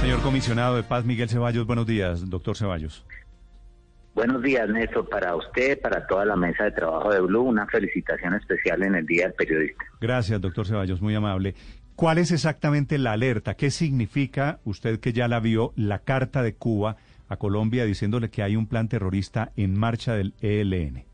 Señor comisionado de paz, Miguel Ceballos, buenos días, doctor Ceballos. Buenos días, Néstor, para usted, para toda la mesa de trabajo de Blue, una felicitación especial en el Día del Periodista. Gracias, doctor Ceballos, muy amable. ¿Cuál es exactamente la alerta? ¿Qué significa, usted que ya la vio, la carta de Cuba a Colombia diciéndole que hay un plan terrorista en marcha del ELN?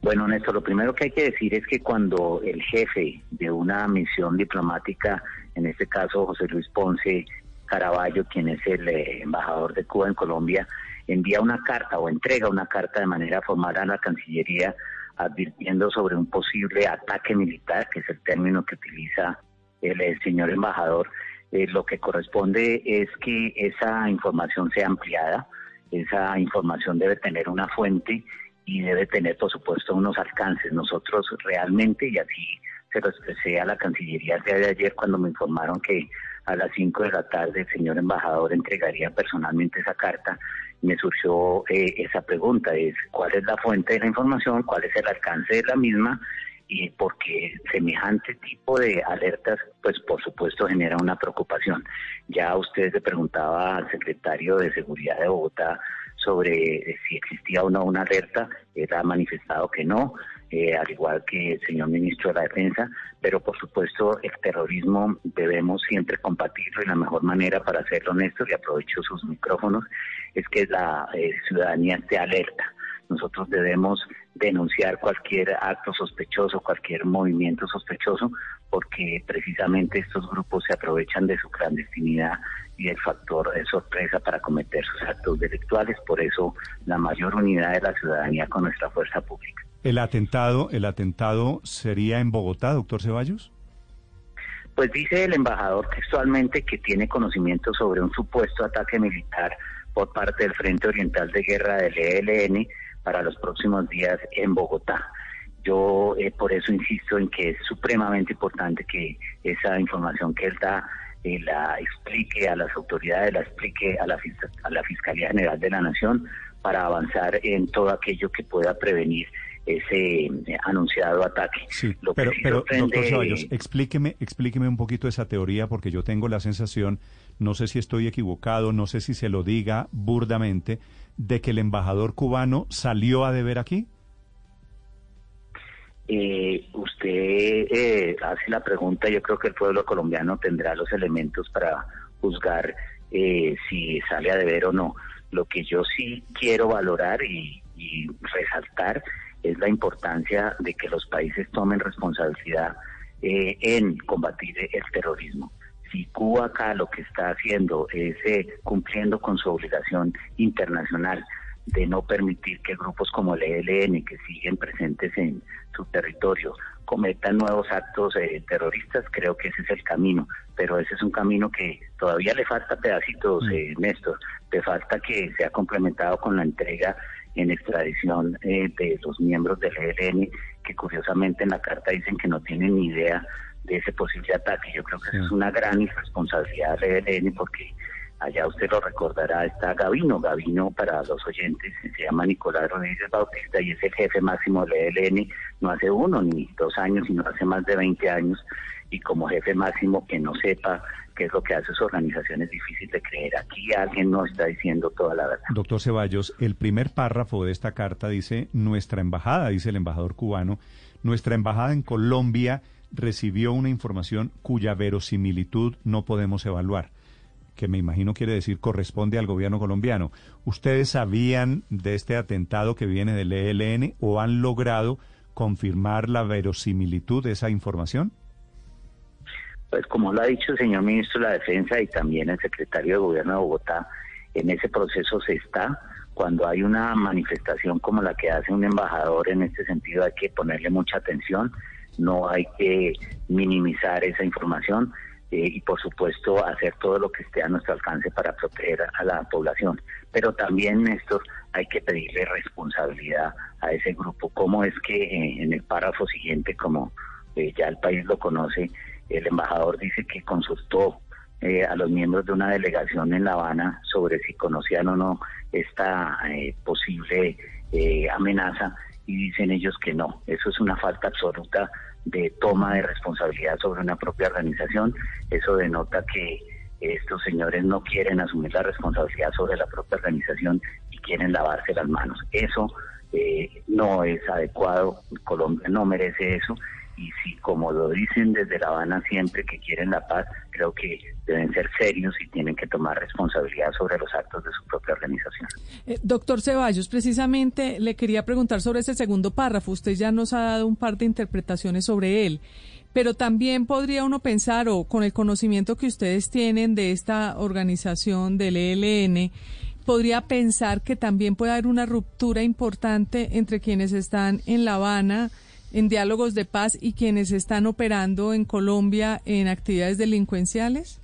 Bueno, Néstor, lo primero que hay que decir es que cuando el jefe de una misión diplomática, en este caso José Luis Ponce Caraballo, quien es el eh, embajador de Cuba en Colombia, envía una carta o entrega una carta de manera formal a la Cancillería advirtiendo sobre un posible ataque militar, que es el término que utiliza el, señor embajador, eh, lo que corresponde es que esa información sea ampliada, esa información debe tener una fuente y debe tener, por supuesto, unos alcances. Nosotros realmente, y así se lo expresé a la Cancillería el día de ayer cuando me informaron que a las 5 de la tarde el señor embajador entregaría personalmente esa carta, me surgió eh, esa pregunta, es cuál es la fuente de la información, cuál es el alcance de la misma y porque semejante tipo de alertas, pues por supuesto genera una preocupación. Ya usted le preguntaba al secretario de Seguridad de Bogotá sobre eh, si existía o no una alerta, él ha manifestado que no, eh, al igual que el señor ministro de la Defensa, pero por supuesto el terrorismo debemos siempre combatirlo y la mejor manera para hacerlo, Néstor, y aprovecho sus micrófonos, es que la eh, ciudadanía esté alerta. Nosotros debemos denunciar cualquier acto sospechoso, cualquier movimiento sospechoso, porque precisamente estos grupos se aprovechan de su clandestinidad y el factor de sorpresa para cometer sus actos delictuales. Por eso la mayor unidad de la ciudadanía con nuestra fuerza pública. ¿El atentado, el atentado sería en Bogotá, doctor Ceballos? Pues dice el embajador textualmente que tiene conocimiento sobre un supuesto ataque militar por parte del Frente Oriental de Guerra del ELN para los próximos días en Bogotá. Yo eh, por eso insisto en que es supremamente importante que esa información que él da eh, la explique a las autoridades, la explique a la, a la Fiscalía General de la Nación para avanzar en todo aquello que pueda prevenir ese eh, anunciado ataque. Sí, pero, pero doctor Ceballos, explíqueme, explíqueme un poquito esa teoría porque yo tengo la sensación, no sé si estoy equivocado, no sé si se lo diga burdamente, de que el embajador cubano salió a deber aquí? Eh, usted eh, hace la pregunta, yo creo que el pueblo colombiano tendrá los elementos para juzgar eh, si sale a deber o no. Lo que yo sí quiero valorar y, y resaltar es la importancia de que los países tomen responsabilidad en combatir el terrorismo. Si Cuba acá lo que está haciendo es eh, cumpliendo con su obligación internacional de no permitir que grupos como el ELN, que siguen presentes en su territorio, cometan nuevos actos eh, terroristas, creo que ese es el camino, pero ese es un camino que todavía le falta pedacitos, mm. eh, Néstor, le falta que sea complementado con la entrega en extradición de los miembros del ELN, que curiosamente en la carta dicen que no tienen ni idea de ese posible ataque. Yo creo que es una gran irresponsabilidad del ELN porque allá usted lo recordará, está Gavino. Gavino, para los oyentes, se llama Nicolás Rodríguez Bautista y es el jefe máximo del ELN, no hace uno ni dos años, sino hace más de 20 años. Y como jefe máximo que no sepa qué es lo que hace su organización es difícil de creer. Aquí alguien no está diciendo toda la verdad. Doctor Ceballos, el primer párrafo de esta carta dice, nuestra embajada, dice el embajador cubano, nuestra embajada en Colombia recibió una información cuya verosimilitud no podemos evaluar, que me imagino quiere decir corresponde al gobierno colombiano. ¿Ustedes sabían de este atentado que viene del ELN o han logrado confirmar la verosimilitud de esa información? Pues como lo ha dicho el señor ministro de la Defensa y también el secretario de Gobierno de Bogotá, en ese proceso se está. Cuando hay una manifestación como la que hace un embajador en este sentido hay que ponerle mucha atención no hay que minimizar esa información eh, y por supuesto hacer todo lo que esté a nuestro alcance para proteger a la población. Pero también, Néstor, hay que pedirle responsabilidad a ese grupo. ¿Cómo es que eh, en el párrafo siguiente, como eh, ya el país lo conoce, el embajador dice que consultó a los miembros de una delegación en La Habana sobre si conocían o no esta posible amenaza y dicen ellos que no. Eso es una falta absoluta de toma de responsabilidad sobre una propia organización. Eso denota que estos señores no quieren asumir la responsabilidad sobre la propia organización y quieren lavarse las manos. Eso eh, no es adecuado, Colombia no merece eso y si como lo dicen desde La Habana siempre que quieren la paz, creo que deben ser serios y tienen que tomar responsabilidad sobre los actos de su propia organización. Eh, doctor Ceballos, precisamente le quería preguntar sobre ese segundo párrafo. Usted ya nos ha dado un par de interpretaciones sobre él, pero también podría uno pensar, o con el conocimiento que ustedes tienen de esta organización del ELN, podría pensar que también puede haber una ruptura importante entre quienes están en La Habana, en diálogos de paz y quienes están operando en Colombia en actividades delincuenciales?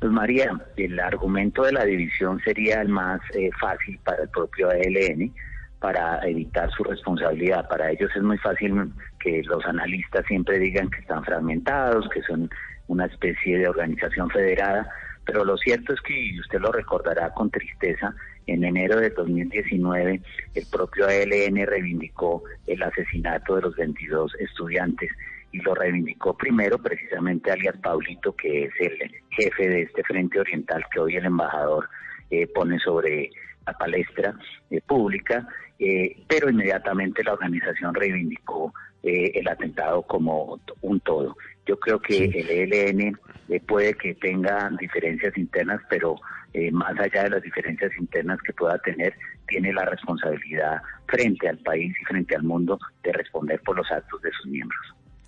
Pues María, el argumento de la división sería el más eh, fácil para el propio ELN para evitar su responsabilidad. Para ellos es muy fácil que los analistas siempre digan que están fragmentados, que son una especie de organización federada, pero lo cierto es que, usted lo recordará con tristeza, en enero de 2019 el propio ALN reivindicó el asesinato de los 22 estudiantes y lo reivindicó primero precisamente alias Paulito, que es el jefe de este Frente Oriental que hoy el embajador eh, pone sobre la palestra eh, pública, eh, pero inmediatamente la organización reivindicó el atentado como un todo. Yo creo que el ELN puede que tenga diferencias internas, pero eh, más allá de las diferencias internas que pueda tener, tiene la responsabilidad frente al país y frente al mundo de responder por los actos de sus miembros.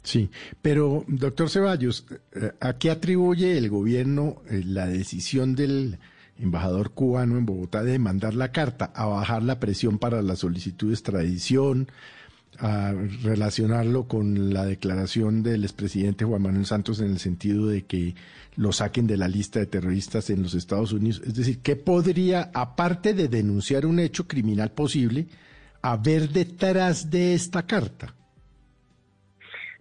Sí, pero doctor Ceballos, eh, ¿a qué atribuye el gobierno eh, la decisión del embajador cubano en Bogotá de mandar la carta a bajar la presión para la solicitud de extradición, a relacionarlo con la declaración del expresidente Juan Manuel Santos en el sentido de que lo saquen de la lista de terroristas en los Estados Unidos. Es decir, ¿qué podría, aparte de denunciar un hecho criminal posible, haber detrás de esta carta?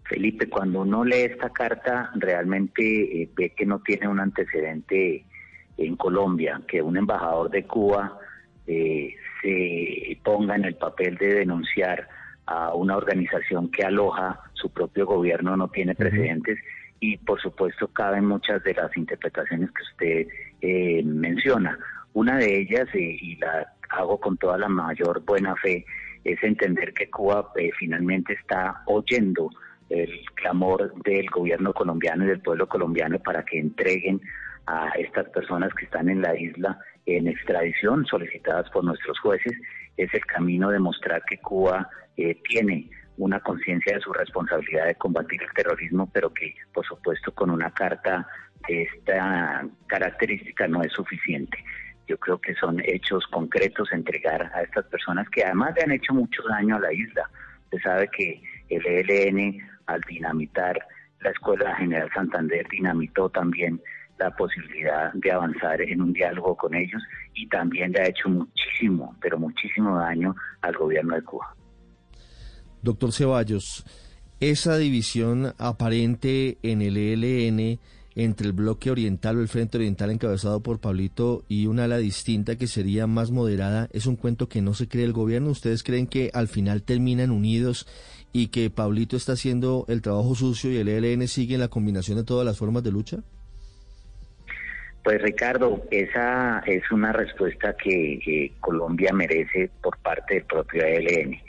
Felipe, cuando uno lee esta carta, realmente eh, ve que no tiene un antecedente en Colombia, que un embajador de Cuba eh, se ponga en el papel de denunciar a una organización que aloja su propio gobierno no tiene precedentes y por supuesto caben muchas de las interpretaciones que usted eh, menciona. Una de ellas, eh, y la hago con toda la mayor buena fe, es entender que Cuba eh, finalmente está oyendo el clamor del gobierno colombiano y del pueblo colombiano para que entreguen a estas personas que están en la isla en extradición solicitadas por nuestros jueces. Es el camino de mostrar que Cuba tiene una conciencia de su responsabilidad de combatir el terrorismo, pero que por supuesto con una carta de esta característica no es suficiente. Yo creo que son hechos concretos entregar a estas personas que además le han hecho mucho daño a la isla. Se sabe que el ELN al dinamitar la Escuela General Santander dinamitó también posibilidad de avanzar en un diálogo con ellos y también le ha hecho muchísimo, pero muchísimo daño al gobierno de Cuba. Doctor Ceballos, esa división aparente en el ELN entre el bloque oriental o el frente oriental encabezado por Pablito y una ala distinta que sería más moderada, es un cuento que no se cree el gobierno. ¿Ustedes creen que al final terminan unidos y que Pablito está haciendo el trabajo sucio y el ELN sigue en la combinación de todas las formas de lucha? Pues Ricardo, esa es una respuesta que Colombia merece por parte del propio ELN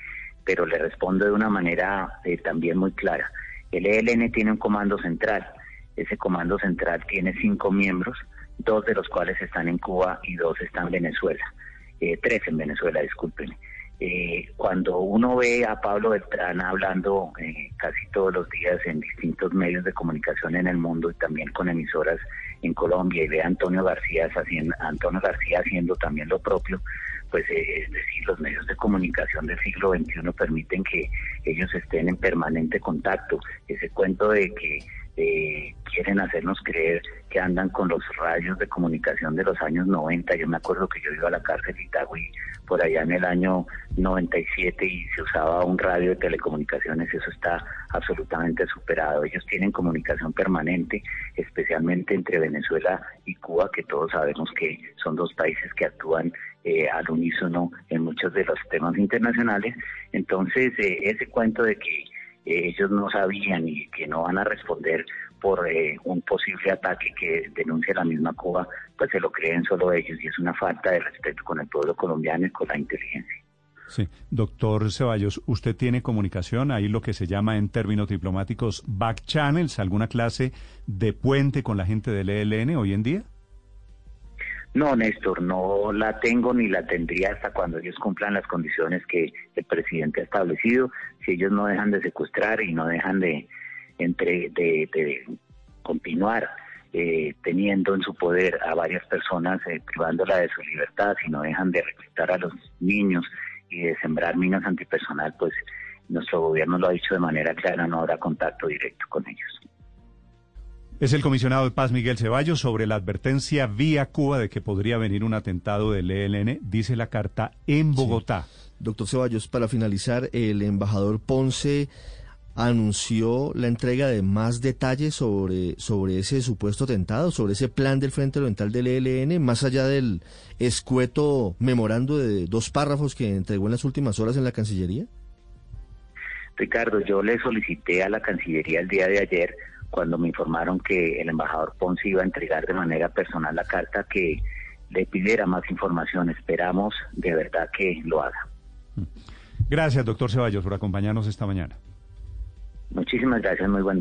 pero le respondo de una manera eh, también muy clara. El ELN tiene un comando central. Ese comando central tiene cinco miembros, dos de los cuales están en Cuba y dos están en Venezuela. Eh, tres en Venezuela, discúlpenme. Eh, cuando uno ve a Pablo Beltrán hablando casi todos los días en distintos medios de comunicación en el mundo y también con emisoras en Colombia y ve a Antonio García haciendo, Antonio García haciendo también lo propio, pues eh, es decir, los medios de comunicación del siglo XXI permiten que ellos estén en permanente contacto. Ese cuento de que eh, quieren hacernos creer que andan con los radios de comunicación de los años 90. Yo me acuerdo que yo iba a la cárcel de Itagüí por allá en el año 97 y se usaba un radio de telecomunicaciones. Eso está absolutamente superado. Ellos tienen comunicación permanente, especialmente entre Venezuela y Cuba, que todos sabemos que son dos países que actúan eh, al unísono en muchos de los temas internacionales. Entonces, eh, ese cuento de que ellos no sabían y que no van a responder, por eh, un posible ataque que denuncia la misma Cuba, pues se lo creen solo ellos y es una falta de respeto con el pueblo colombiano y con la inteligencia. Sí, doctor Ceballos, ¿usted tiene comunicación, ahí lo que se llama en términos diplomáticos back channels, alguna clase de puente con la gente del ELN hoy en día? No, Néstor, no la tengo ni la tendría hasta cuando ellos cumplan las condiciones que el presidente ha establecido. Si ellos no dejan de secuestrar y no dejan de, entre, de, continuar eh, teniendo en su poder a varias personas, eh, privándola de su libertad, si no dejan de reclutar a los niños y de sembrar minas antipersonal, pues nuestro gobierno lo ha dicho de manera clara, no habrá contacto directo con ellos. Es el comisionado de paz Miguel Ceballos sobre la advertencia vía Cuba de que podría venir un atentado del ELN, dice la carta en Bogotá. Doctor Ceballos, para finalizar, el embajador Ponce anunció la entrega de más detalles sobre, sobre ese supuesto atentado, sobre ese plan del Frente Oriental del ELN, más allá del escueto memorando de dos párrafos que entregó en las últimas horas en la Cancillería? Ricardo, yo le solicité a la Cancillería el día de ayer cuando me informaron que el embajador Ponce iba a entregar de manera personal la carta que le pidiera más información. Esperamos de verdad que lo haga. Gracias, doctor Ceballos, por acompañarnos esta mañana. Muchísimas gracias, muy buen día.